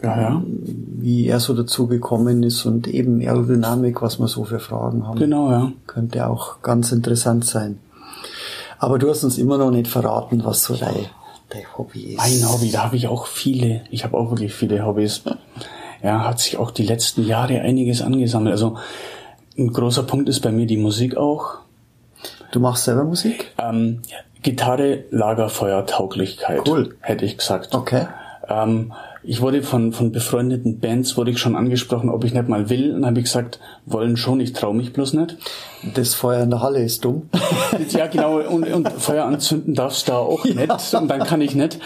Speaker 2: ja, ja.
Speaker 1: wie er so dazu gekommen ist und eben Aerodynamik, was wir so für Fragen haben.
Speaker 2: Genau, ja.
Speaker 1: Könnte auch ganz interessant sein. Aber du hast uns immer noch nicht verraten, was so dein, dein Hobby ist.
Speaker 2: Mein Hobby, da habe ich auch viele. Ich habe auch wirklich viele Hobbys. Ja, hat sich auch die letzten Jahre einiges angesammelt. Also ein großer Punkt ist bei mir die Musik auch.
Speaker 1: Du machst selber Musik?
Speaker 2: Ähm, Gitarre, Lagerfeuer, Tauglichkeit.
Speaker 1: Cool.
Speaker 2: Hätte ich gesagt.
Speaker 1: Okay.
Speaker 2: Ähm, ich wurde von, von befreundeten Bands wurde ich schon angesprochen, ob ich nicht mal will. Und habe ich gesagt, wollen schon, ich traue mich bloß nicht.
Speaker 1: Das Feuer in der Halle ist dumm.
Speaker 2: ja, genau. Und, und Feuer anzünden darfst du da auch ja. nicht. Und dann kann ich nicht.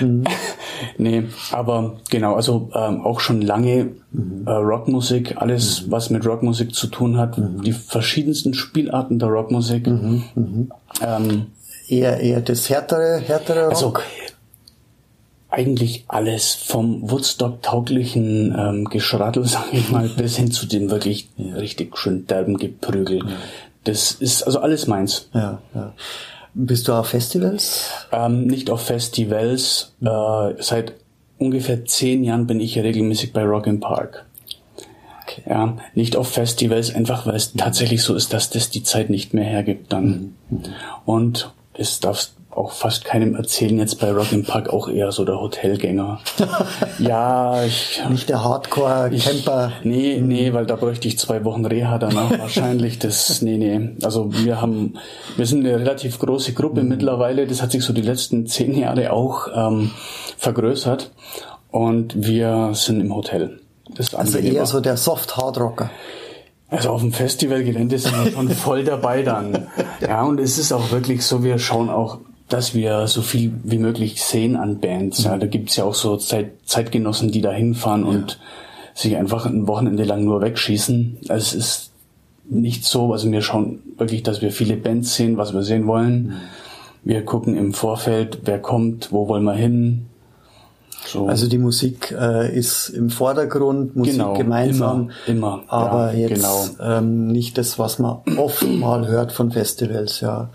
Speaker 2: Mhm. nee, aber genau, also ähm, auch schon lange mhm. äh, Rockmusik, alles, mhm. was mit Rockmusik zu tun hat, mhm. die verschiedensten Spielarten der Rockmusik.
Speaker 1: Mhm. Mhm. Ähm, eher, eher das härtere, härtere
Speaker 2: also Rock. Also, eigentlich alles vom Woodstock-tauglichen ähm, Geschrattel, sage ich mal, bis hin zu dem wirklich richtig schön derben Geprügel. Ja. Das ist also alles meins.
Speaker 1: Ja, ja. Bist du auf Festivals?
Speaker 2: Ähm, nicht auf Festivals. Äh, seit ungefähr zehn Jahren bin ich regelmäßig bei Rock im Park. Okay. Ja, nicht auf Festivals, einfach weil es tatsächlich so ist, dass das die Zeit nicht mehr hergibt dann. Mhm. mhm. Und es darfst auch fast keinem erzählen, jetzt bei Rock im Park auch eher so der Hotelgänger. ja, ich.
Speaker 1: Nicht der Hardcore-Camper.
Speaker 2: Nee, nee, weil da bräuchte ich zwei Wochen Reha danach wahrscheinlich. Das, nee, nee. Also wir haben, wir sind eine relativ große Gruppe mhm. mittlerweile. Das hat sich so die letzten zehn Jahre auch ähm, vergrößert. Und wir sind im Hotel.
Speaker 1: Das ist also eher so der Soft-Hardrocker.
Speaker 2: Also auf dem Festivalgelände sind wir schon voll dabei dann. Ja, und es ist auch wirklich so, wir schauen auch dass wir so viel wie möglich sehen an Bands. Ja, da gibt's ja auch so Zeit, Zeitgenossen, die da hinfahren ja. und sich einfach ein Wochenende lang nur wegschießen. Also es ist nicht so, also wir schauen wirklich, dass wir viele Bands sehen, was wir sehen wollen. Mhm. Wir gucken im Vorfeld, wer kommt, wo wollen wir hin,
Speaker 1: so. Also die Musik äh, ist im Vordergrund, Musik genau, gemeinsam,
Speaker 2: immer, immer
Speaker 1: aber ja, jetzt genau. ähm, nicht das, was man oft mal hört von Festivals. Ja,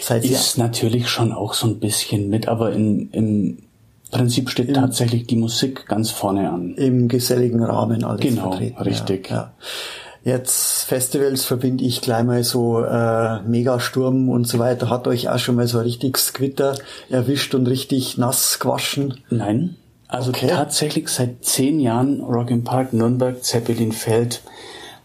Speaker 2: Seit ist ja natürlich schon auch so ein bisschen mit, aber in, im Prinzip steht Im, tatsächlich die Musik ganz vorne an.
Speaker 1: Im geselligen Rahmen alles
Speaker 2: genau, vertreten. Richtig.
Speaker 1: Ja, ja. Jetzt Festivals verbinde ich gleich mal so äh, Megasturm und so weiter. Hat euch auch schon mal so ein richtiges Gewitter erwischt und richtig nass gewaschen?
Speaker 2: Nein. Also okay. tatsächlich seit zehn Jahren Rock im Park Nürnberg, Zeppelin Feld,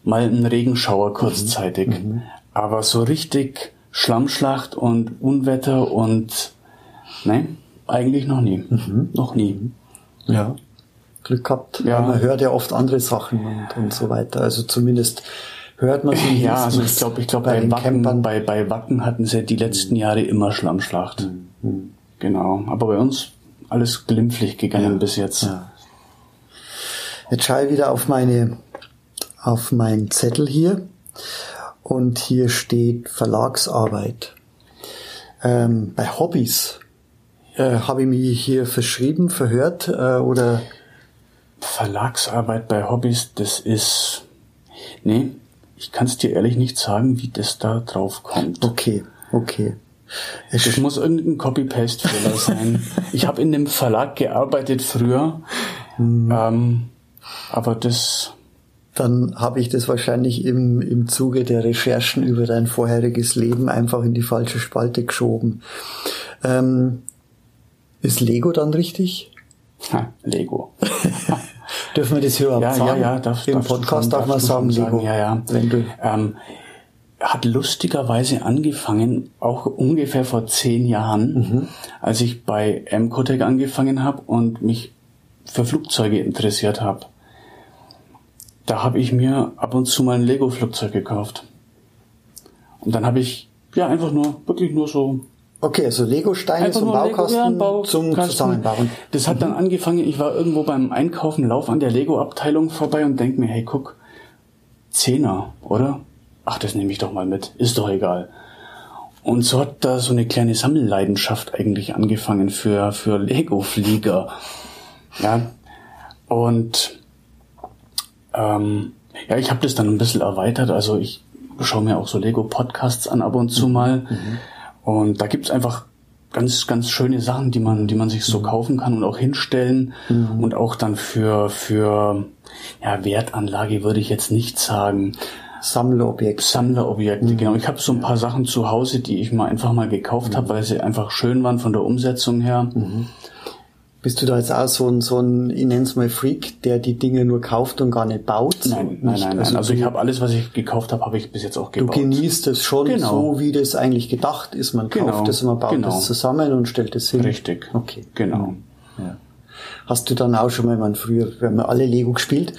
Speaker 2: mal ein Regenschauer kurzzeitig. Mhm. mhm. Aber so richtig Schlammschlacht und Unwetter und nein, eigentlich noch nie.
Speaker 1: Mhm.
Speaker 2: Noch nie.
Speaker 1: Ja. Glück gehabt. Ja. Man hört ja oft andere Sachen und, und so weiter. Also zumindest hört man sie
Speaker 2: Ja, also ich glaube, ich glaube bei, bei Wacken, bei, bei Wacken hatten sie die letzten Jahre immer Schlammschlacht. Mhm. Genau. Aber bei uns alles glimpflich gegangen ja, bis jetzt. Ja.
Speaker 1: Jetzt schaue ich wieder auf meine, auf meinen Zettel hier und hier steht Verlagsarbeit. Ähm, bei Hobbys Äh, Habe ich mich hier verschrieben, verhört äh, oder?
Speaker 2: Verlagsarbeit bei Hobbys, das ist. Nee, ich kann es dir ehrlich nicht sagen, wie das da drauf kommt.
Speaker 1: Okay, okay.
Speaker 2: Es muss irgendein Copy-Paste-Fehler sein. ich habe in dem Verlag gearbeitet früher, hm. ähm, aber das.
Speaker 1: Dann habe ich das wahrscheinlich im, im Zuge der Recherchen über dein vorheriges Leben einfach in die falsche Spalte geschoben. Ähm, ist Lego dann richtig?
Speaker 2: Ha, Lego.
Speaker 1: Dürfen wir das hier überhaupt
Speaker 2: ja,
Speaker 1: sagen?
Speaker 2: Ja, ja, darf,
Speaker 1: Im Podcast darf man sagen, Lego.
Speaker 2: Sagen, ja, ja.
Speaker 1: Wenn du
Speaker 2: ähm, hat lustigerweise angefangen, auch ungefähr vor zehn Jahren, mhm. als ich bei Mcotec angefangen habe und mich für Flugzeuge interessiert habe. Da habe ich mir ab und zu mal ein Lego-Flugzeug gekauft. Und dann habe ich ja einfach nur, wirklich nur so
Speaker 1: Okay, also Lego-Steine zum Baukasten, Lego, zum Zusammenbauen.
Speaker 2: Das hat dann mhm. angefangen, ich war irgendwo beim Einkaufen, lauf an der Lego-Abteilung vorbei und denk mir, hey, guck, Zehner, oder? Ach, das nehme ich doch mal mit, ist doch egal. Und so hat da so eine kleine Sammelleidenschaft eigentlich angefangen für, für Lego-Flieger. Ja, und ähm, ja, ich habe das dann ein bisschen erweitert. Also ich schaue mir auch so Lego-Podcasts an ab und zu mal. Mhm. Und da gibt's einfach ganz, ganz schöne Sachen, die man, die man sich so mhm. kaufen kann und auch hinstellen mhm. und auch dann für, für, ja, Wertanlage würde ich jetzt nicht sagen.
Speaker 1: Sammlerobjekte.
Speaker 2: Sammlerobjekte, mhm. genau. Ich habe so ein paar Sachen zu Hause, die ich mal einfach mal gekauft mhm. habe, weil sie einfach schön waren von der Umsetzung her. Mhm.
Speaker 1: Bist du da jetzt auch so ein, so ein ich nenne es mal Freak, der die Dinge nur kauft und gar nicht baut?
Speaker 2: Nein, nein, nein, nein. Also, also ich habe alles, was ich gekauft habe, habe ich bis jetzt auch gebaut.
Speaker 1: Du genießt es schon genau. so, wie das eigentlich gedacht ist. Man kauft genau. es, man baut genau. es zusammen und stellt es hin.
Speaker 2: Richtig. Okay. Genau. Ja.
Speaker 1: Hast du dann auch schon mal, meine, früher, wir haben alle Lego gespielt.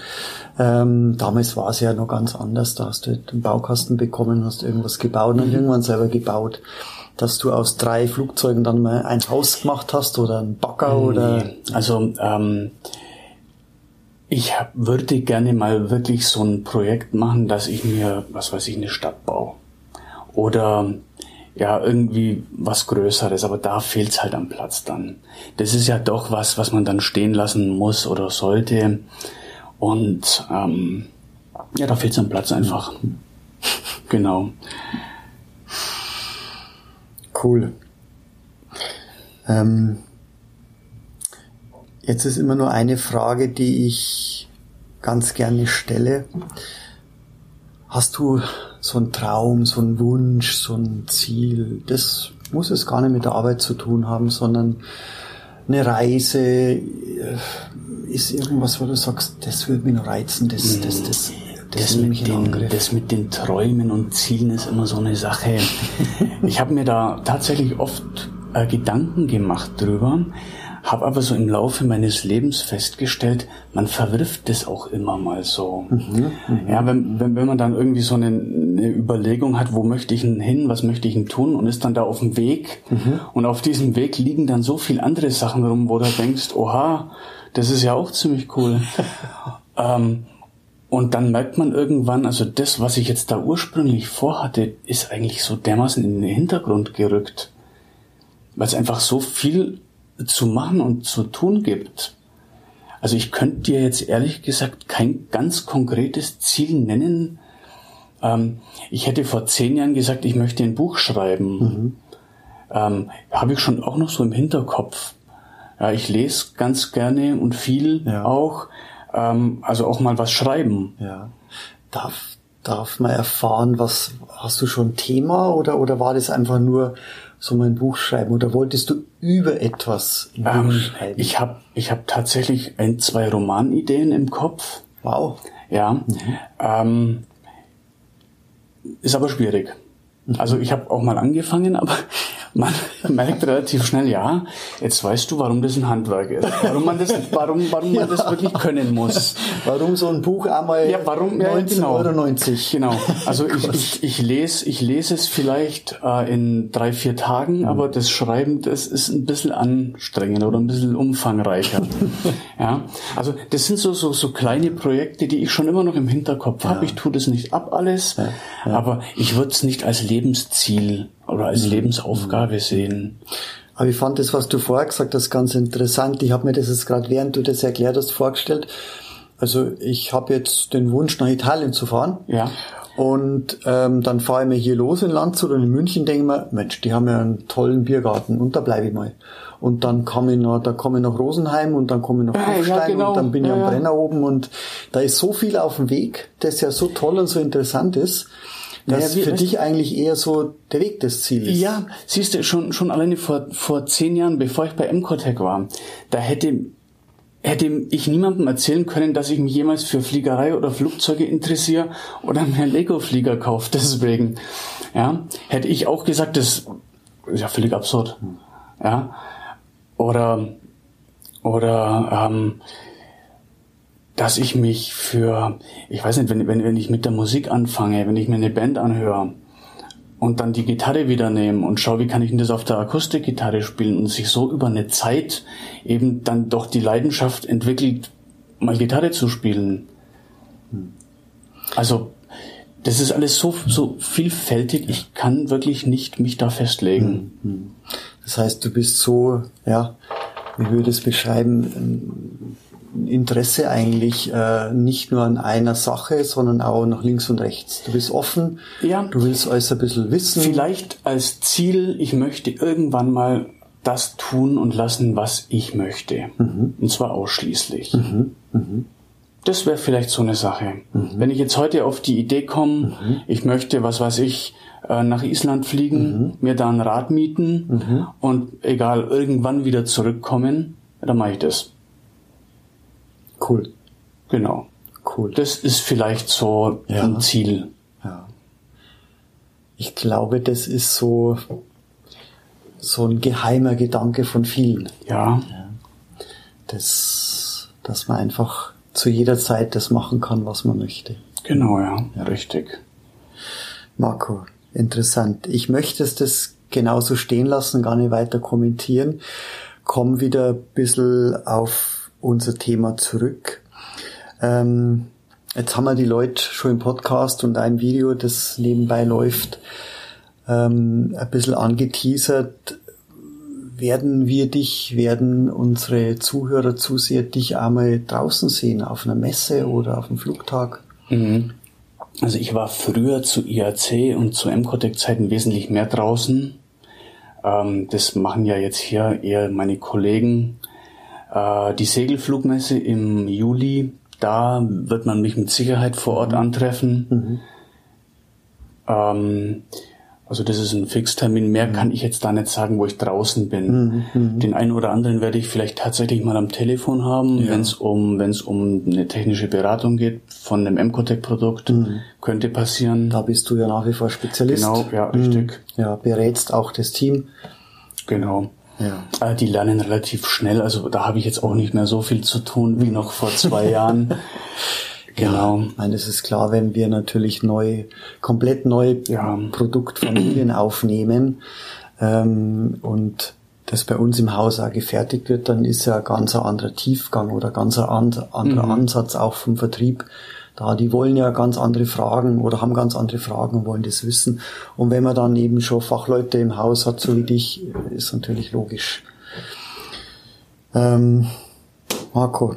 Speaker 1: Ähm, damals war es ja noch ganz anders. Da hast du einen Baukasten bekommen, hast irgendwas gebaut und mhm. irgendwann selber gebaut dass du aus drei Flugzeugen dann mal ein Haus gemacht hast oder ein Bagger nee. oder?
Speaker 2: Also ähm, ich würde gerne mal wirklich so ein Projekt machen, dass ich mir, was weiß ich, eine Stadt baue. Oder ja, irgendwie was Größeres, aber da fehlt's halt am Platz dann. Das ist ja doch was, was man dann stehen lassen muss oder sollte. Und ähm, ja, da fehlt's am Platz einfach. Genau.
Speaker 1: Cool. Ähm, jetzt ist immer nur eine Frage, die ich ganz gerne stelle. Hast du so einen Traum, so einen Wunsch, so ein Ziel? Das muss es gar nicht mit der Arbeit zu tun haben, sondern eine Reise äh, ist irgendwas, wo du sagst, das würde mich noch reizen, das, das, das
Speaker 2: das mit, den, das mit den Träumen und Zielen ist immer so eine Sache. ich habe mir da tatsächlich oft äh, Gedanken gemacht drüber, habe aber so im Laufe meines Lebens festgestellt, man verwirft das auch immer mal so. Mhm, mh. Ja, wenn, wenn, wenn man dann irgendwie so eine, eine, Überlegung hat, wo möchte ich denn hin, was möchte ich denn tun und ist dann da auf dem Weg mhm. und auf diesem Weg liegen dann so viel andere Sachen rum, wo du denkst, oha, das ist ja auch ziemlich cool. ähm, und dann merkt man irgendwann, also das, was ich jetzt da ursprünglich vorhatte, ist eigentlich so dermaßen in den Hintergrund gerückt. Weil es einfach so viel zu machen und zu tun gibt. Also ich könnte dir jetzt ehrlich gesagt kein ganz konkretes Ziel nennen. Ähm, ich hätte vor zehn Jahren gesagt, ich möchte ein Buch schreiben. Mhm. Ähm, Habe ich schon auch noch so im Hinterkopf. Ja, ich lese ganz gerne und viel ja. auch ähm, also auch mal was schreiben.
Speaker 1: Ja. Darf, darf man erfahren, was hast du schon Thema oder, oder war das einfach nur so mein Buch schreiben oder wolltest du über etwas
Speaker 2: ähm, schreiben? Ich habe ich hab tatsächlich ein, zwei Romanideen im Kopf.
Speaker 1: Wow.
Speaker 2: Ja. Mhm. Ähm, ist aber schwierig. Also ich habe auch mal angefangen, aber man merkt relativ schnell, ja, jetzt weißt du, warum das ein Handwerk ist. Warum man das, warum, warum man das wirklich können muss.
Speaker 1: Warum so ein Buch einmal
Speaker 2: ja, warum, ja,
Speaker 1: 19,90
Speaker 2: genau.
Speaker 1: Euro. 90.
Speaker 2: Genau. Also ich, ich, ich lese, ich lese es vielleicht äh, in drei, vier Tagen, mhm. aber das Schreiben, das ist ein bisschen anstrengender oder ein bisschen umfangreicher. ja. Also das sind so, so, so kleine Projekte, die ich schon immer noch im Hinterkopf ja. habe. Ich tue das nicht ab alles, ja. Ja. aber ich würde es nicht als Lebensziel oder als mhm. Lebensaufgabe sehen.
Speaker 1: Aber ich fand das, was du vorher gesagt hast, ganz interessant. Ich habe mir das jetzt gerade, während du das erklärt hast, vorgestellt. Also ich habe jetzt den Wunsch, nach Italien zu fahren.
Speaker 2: Ja.
Speaker 1: Und ähm, dann fahre ich mir hier los in Landshut und in München denke ich mir, Mensch, die haben ja einen tollen Biergarten und da bleibe ich mal. Und dann komme ich noch, da komme ich nach Rosenheim und dann komme ich nach Kufstein
Speaker 2: ja, genau.
Speaker 1: und dann bin ich
Speaker 2: Ja,
Speaker 1: am
Speaker 2: ja.
Speaker 1: Brenner oben und da ist so viel auf dem Weg, das ja so toll und so interessant ist, dass
Speaker 2: wie-
Speaker 1: für dich eigentlich eher so der Weg des Ziels ist.
Speaker 2: Ja, siehst du, schon, schon alleine vor, vor zehn Jahren, bevor ich bei Emcotec war, da hätte, hätte ich niemandem erzählen können, dass ich mich jemals für Fliegerei oder Flugzeuge interessiere oder mir einen Lego-Flieger kaufe, deswegen. Ja, hätte ich auch gesagt, das ist ja völlig absurd. Ja, oder, oder, ähm, dass ich mich für, ich weiß nicht, wenn, wenn, wenn ich mit der Musik anfange, wenn ich mir eine Band anhöre und dann die Gitarre wieder nehme und schaue, wie kann ich denn das auf der Akustikgitarre spielen und sich so über eine Zeit eben dann doch die Leidenschaft entwickelt, mal Gitarre zu spielen. Also, das ist alles so, so vielfältig, ich kann wirklich nicht mich da festlegen.
Speaker 1: Das heißt, du bist so, ja, wie würde es beschreiben, ein Interesse eigentlich äh, nicht nur an einer Sache, sondern auch nach links und rechts. Du bist offen,
Speaker 2: Ja.
Speaker 1: du willst alles ein bisschen wissen.
Speaker 2: Vielleicht als Ziel, ich möchte irgendwann mal das tun und lassen, was ich möchte. Und zwar ausschließlich. Das wäre vielleicht so eine Sache. Wenn ich jetzt heute auf die Idee komme, ich möchte, was weiß ich, äh, nach Island fliegen, mir da ein Rad mieten und egal, irgendwann wieder zurückkommen, dann mache ich das.
Speaker 1: Cool,
Speaker 2: Genau.
Speaker 1: cool.
Speaker 2: Das ist vielleicht so
Speaker 1: Ja.
Speaker 2: ein Ziel.
Speaker 1: Ja. Ich glaube, das ist so, so ein geheimer Gedanke von vielen.
Speaker 2: Ja.
Speaker 1: Das, dass man einfach zu jeder Zeit das machen kann, was man möchte.
Speaker 2: Genau, ja. Richtig.
Speaker 1: Marco, interessant. Ich möchte es das genauso stehen lassen, gar nicht weiter kommentieren. Komm wieder ein bisschen auf unser Thema zurück. Ähm, jetzt haben wir die Leute schon im Podcast und ein Video, das nebenbei läuft, ähm, ein bisschen angeteasert. Werden wir dich, werden unsere Zuhörer, Zuseher dich einmal draußen sehen, auf einer Messe oder auf einem Flugtag?
Speaker 2: Mhm. Also ich war früher zu IAC und zu MCOTEC-Zeiten wesentlich mehr draußen. Ähm, das machen ja jetzt hier eher meine Kollegen. Äh, die Segelflugmesse im Juli, da wird man mich mit Sicherheit vor Ort antreffen. Ähm, also das ist ein Fixtermin. Mehr kann ich jetzt da nicht sagen, wo ich draußen bin. Den einen oder anderen werde ich vielleicht tatsächlich mal am Telefon haben, wenn es um wenn es um eine technische Beratung geht von einem Emcotec-Produkt. Könnte passieren.
Speaker 1: Da bist du ja nach wie vor Spezialist.
Speaker 2: Genau, ja, richtig.
Speaker 1: Ja, berätst auch das Team.
Speaker 2: Genau.
Speaker 1: Ja.
Speaker 2: Äh, Die lernen relativ schnell, also da habe ich jetzt auch nicht mehr so viel zu tun wie noch vor zwei Jahren. Genau.
Speaker 1: Ich meine, es ist klar, wenn wir natürlich neu, komplett neu
Speaker 2: Ja.
Speaker 1: Produktfamilien aufnehmen ähm, und das bei uns im Haus auch gefertigt wird, dann ist ja ein ganz anderer Tiefgang oder ganz ein an- anderer
Speaker 2: Mhm.
Speaker 1: Ansatz auch vom Vertrieb. Da, die wollen ja ganz andere Fragen oder haben ganz andere Fragen und wollen das wissen. Und wenn man dann eben schon Fachleute im Haus hat, so wie dich, ist natürlich logisch. Ähm, Marco,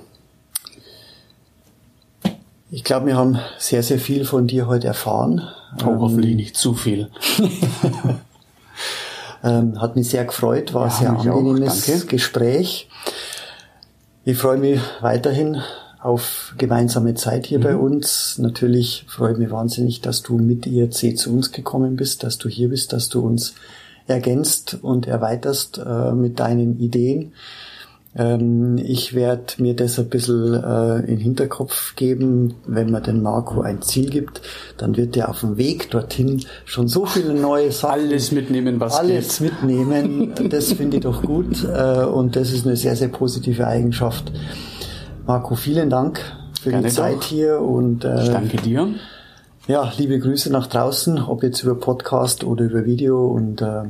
Speaker 1: ich glaube, wir haben sehr, sehr viel von dir heute erfahren.
Speaker 2: Auch hoffentlich nicht zu viel.
Speaker 1: Ähm, hat mich sehr gefreut, war ein
Speaker 2: Ja,
Speaker 1: sehr
Speaker 2: mich auch.
Speaker 1: angenehmes. Gespräch. Ich freue mich weiterhin auf gemeinsame Zeit hier
Speaker 2: Mhm.
Speaker 1: bei uns. Natürlich freue ich mich wahnsinnig, dass du mit IRC zu uns gekommen bist, dass du hier bist, dass du uns ergänzt und erweiterst äh, mit deinen Ideen. Ähm, ich werde mir das ein bisschen äh, in den Hinterkopf geben, wenn man den Marco ein Ziel gibt, dann wird er auf dem Weg dorthin schon so viele neue Sachen
Speaker 2: Alles mitnehmen, was
Speaker 1: alles
Speaker 2: geht.
Speaker 1: mitnehmen. Das finde ich doch gut äh, und das ist eine sehr, sehr positive Eigenschaft. Marco, vielen Dank für
Speaker 2: Gerne
Speaker 1: die Zeit
Speaker 2: doch.
Speaker 1: hier und
Speaker 2: Ich
Speaker 1: äh,
Speaker 2: danke dir.
Speaker 1: ja, liebe Grüße nach draußen, ob jetzt über Podcast oder über Video und äh,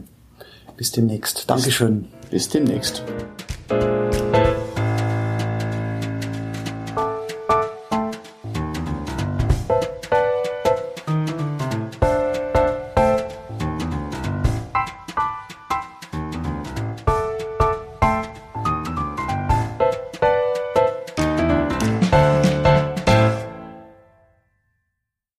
Speaker 1: bis demnächst. Dankeschön.
Speaker 2: Bis demnächst.